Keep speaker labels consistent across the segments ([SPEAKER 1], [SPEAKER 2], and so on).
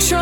[SPEAKER 1] It's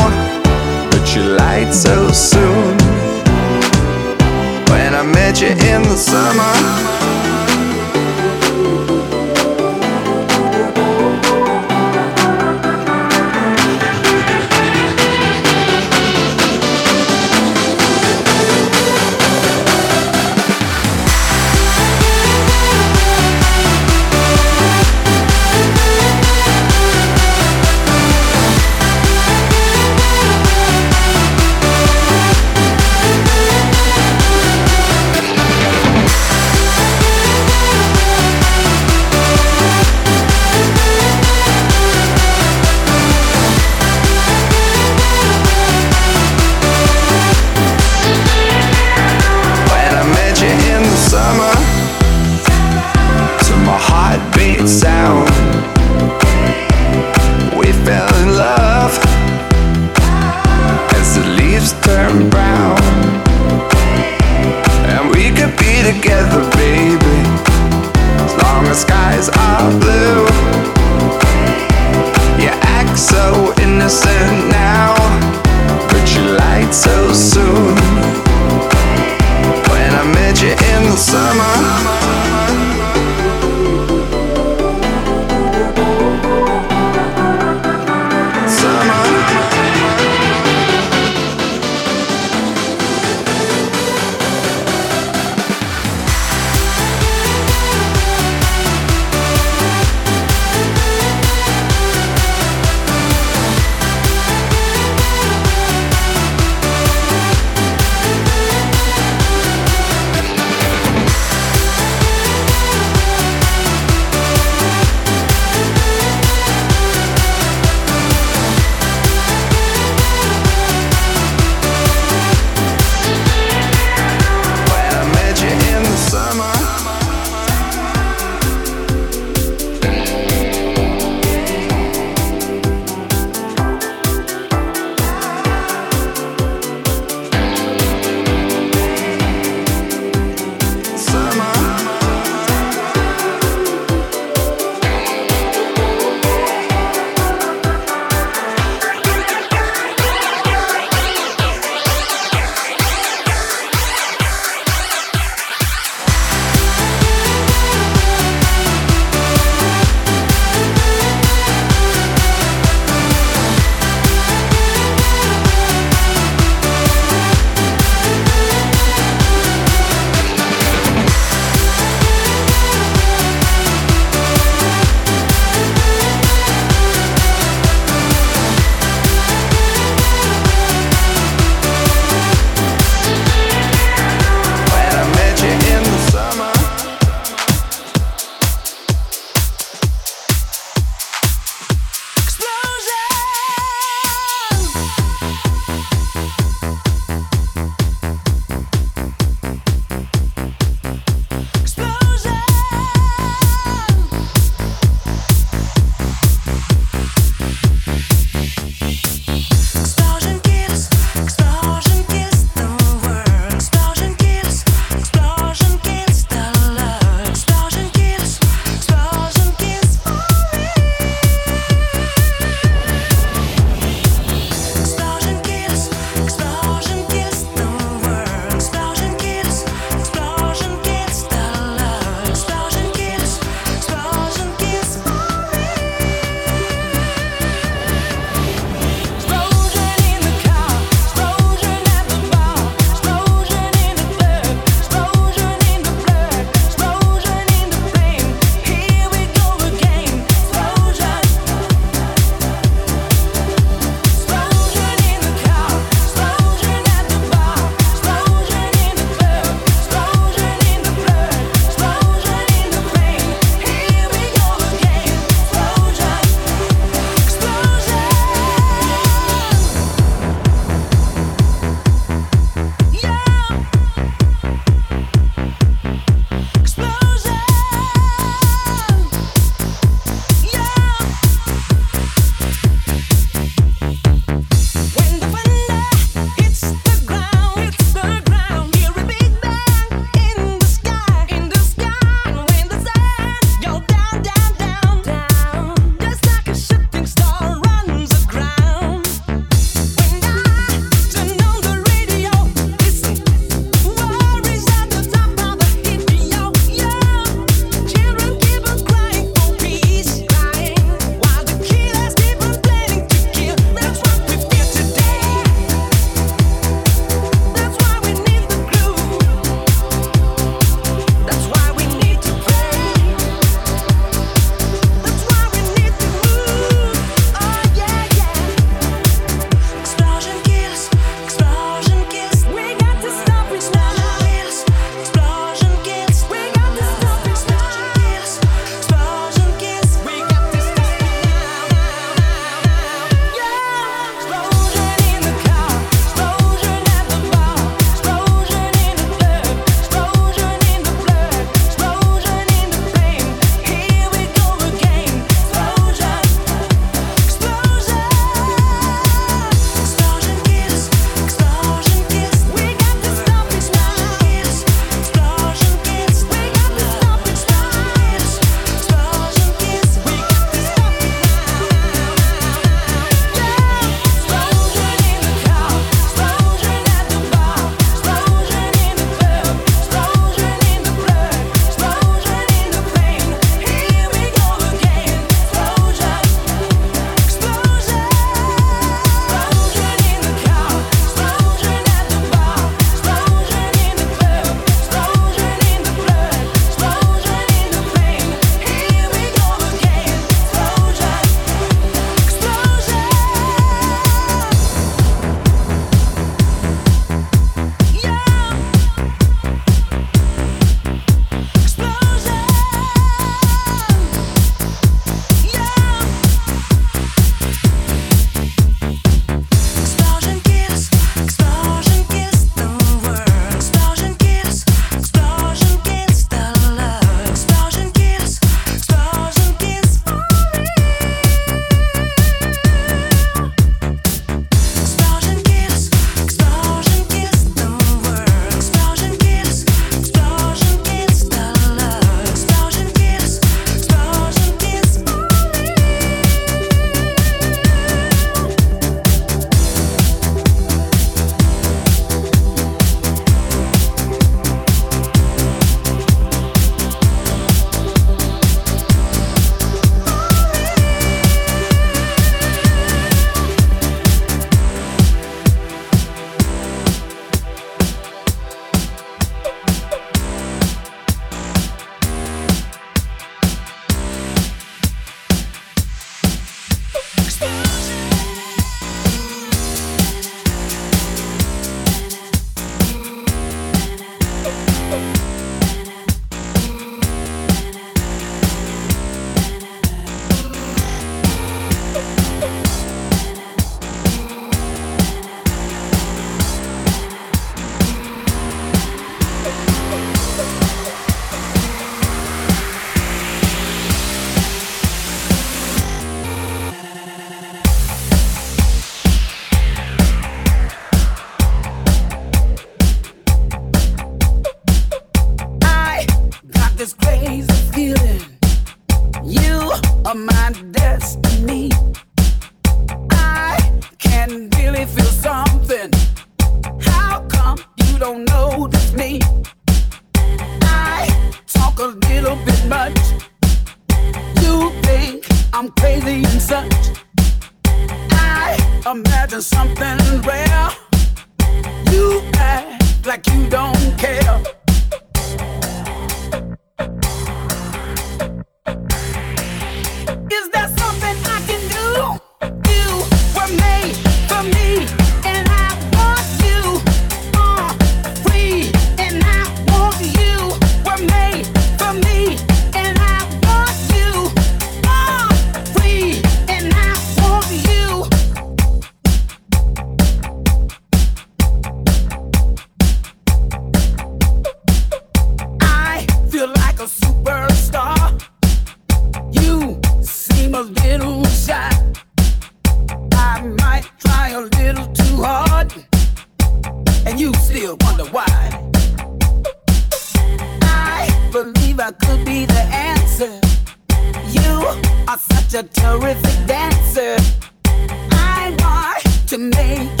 [SPEAKER 2] free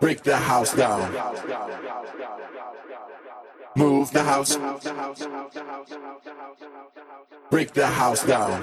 [SPEAKER 3] Break the house down. Move the house. Break the house down.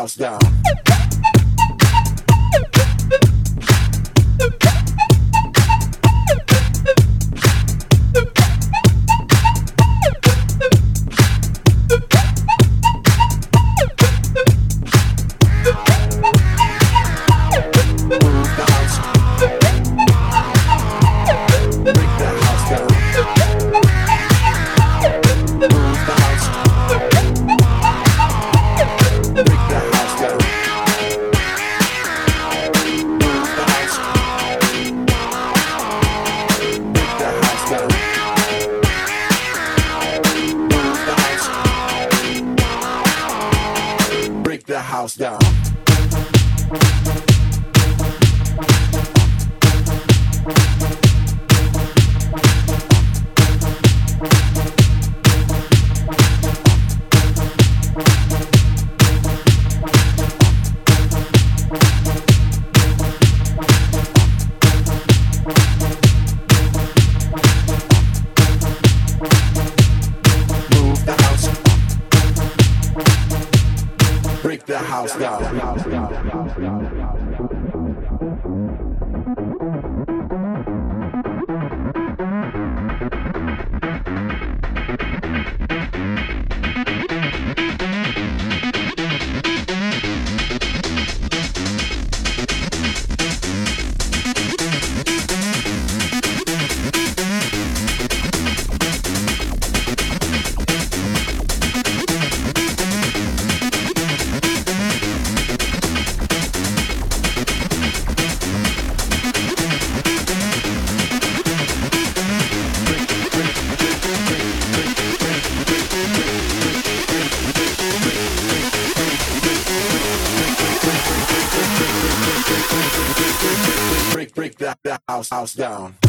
[SPEAKER 3] house down. us down. Dream house, down.